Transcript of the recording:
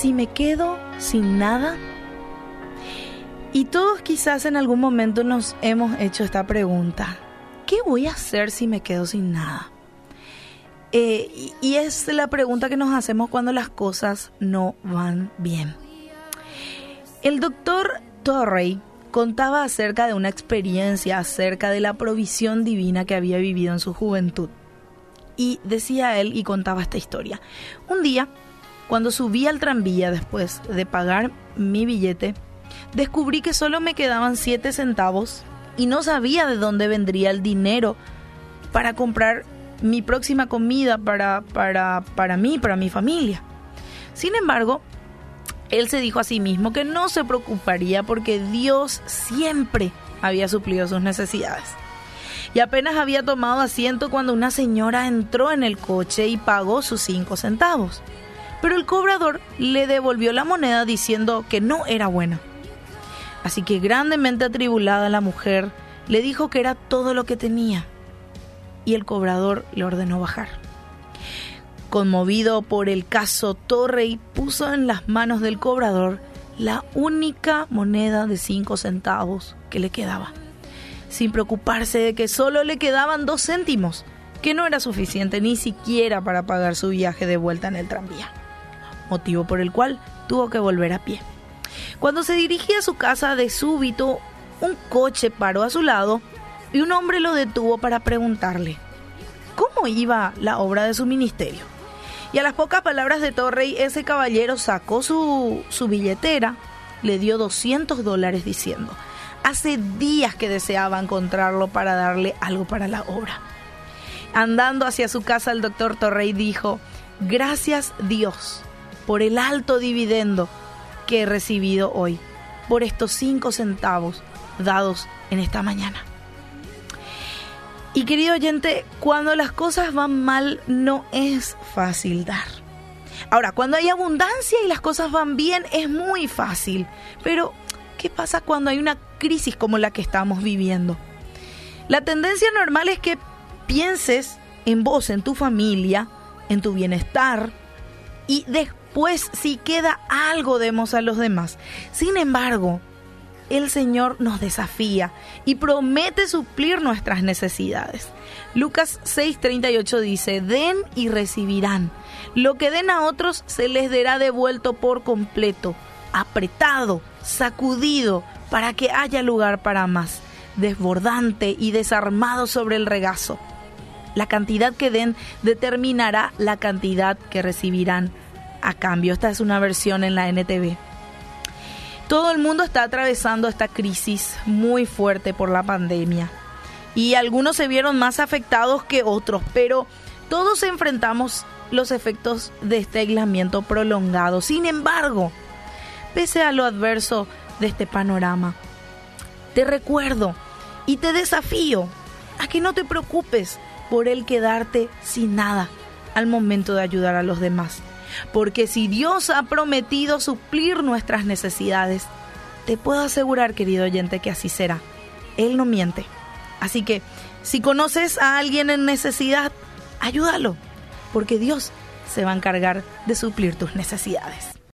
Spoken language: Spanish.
si me quedo sin nada? Y todos quizás en algún momento nos hemos hecho esta pregunta. ¿Qué voy a hacer si me quedo sin nada? Eh, y es la pregunta que nos hacemos cuando las cosas no van bien. El doctor Torrey contaba acerca de una experiencia acerca de la provisión divina que había vivido en su juventud. Y decía él y contaba esta historia. Un día, cuando subí al tranvía después de pagar mi billete, descubrí que solo me quedaban 7 centavos y no sabía de dónde vendría el dinero para comprar mi próxima comida para, para, para mí, para mi familia. Sin embargo, él se dijo a sí mismo que no se preocuparía porque Dios siempre había suplido sus necesidades. Y apenas había tomado asiento cuando una señora entró en el coche y pagó sus cinco centavos. Pero el cobrador le devolvió la moneda diciendo que no era buena. Así que grandemente atribulada la mujer le dijo que era todo lo que tenía. Y el cobrador le ordenó bajar. Conmovido por el caso, Torrey puso en las manos del cobrador la única moneda de cinco centavos que le quedaba, sin preocuparse de que solo le quedaban dos céntimos, que no era suficiente ni siquiera para pagar su viaje de vuelta en el tranvía, motivo por el cual tuvo que volver a pie. Cuando se dirigía a su casa de súbito, un coche paró a su lado y un hombre lo detuvo para preguntarle cómo iba la obra de su ministerio. Y a las pocas palabras de Torrey, ese caballero sacó su, su billetera, le dio 200 dólares diciendo, hace días que deseaba encontrarlo para darle algo para la obra. Andando hacia su casa, el doctor Torrey dijo, gracias Dios por el alto dividendo que he recibido hoy, por estos cinco centavos dados en esta mañana. Y querido oyente, cuando las cosas van mal no es fácil dar. Ahora, cuando hay abundancia y las cosas van bien es muy fácil. Pero, ¿qué pasa cuando hay una crisis como la que estamos viviendo? La tendencia normal es que pienses en vos, en tu familia, en tu bienestar y después si queda algo demos a los demás. Sin embargo, el Señor nos desafía y promete suplir nuestras necesidades. Lucas 6:38 dice, den y recibirán. Lo que den a otros se les dará devuelto por completo, apretado, sacudido, para que haya lugar para más, desbordante y desarmado sobre el regazo. La cantidad que den determinará la cantidad que recibirán a cambio. Esta es una versión en la NTV. Todo el mundo está atravesando esta crisis muy fuerte por la pandemia y algunos se vieron más afectados que otros, pero todos enfrentamos los efectos de este aislamiento prolongado. Sin embargo, pese a lo adverso de este panorama, te recuerdo y te desafío a que no te preocupes por el quedarte sin nada al momento de ayudar a los demás. Porque si Dios ha prometido suplir nuestras necesidades, te puedo asegurar, querido oyente, que así será. Él no miente. Así que, si conoces a alguien en necesidad, ayúdalo, porque Dios se va a encargar de suplir tus necesidades.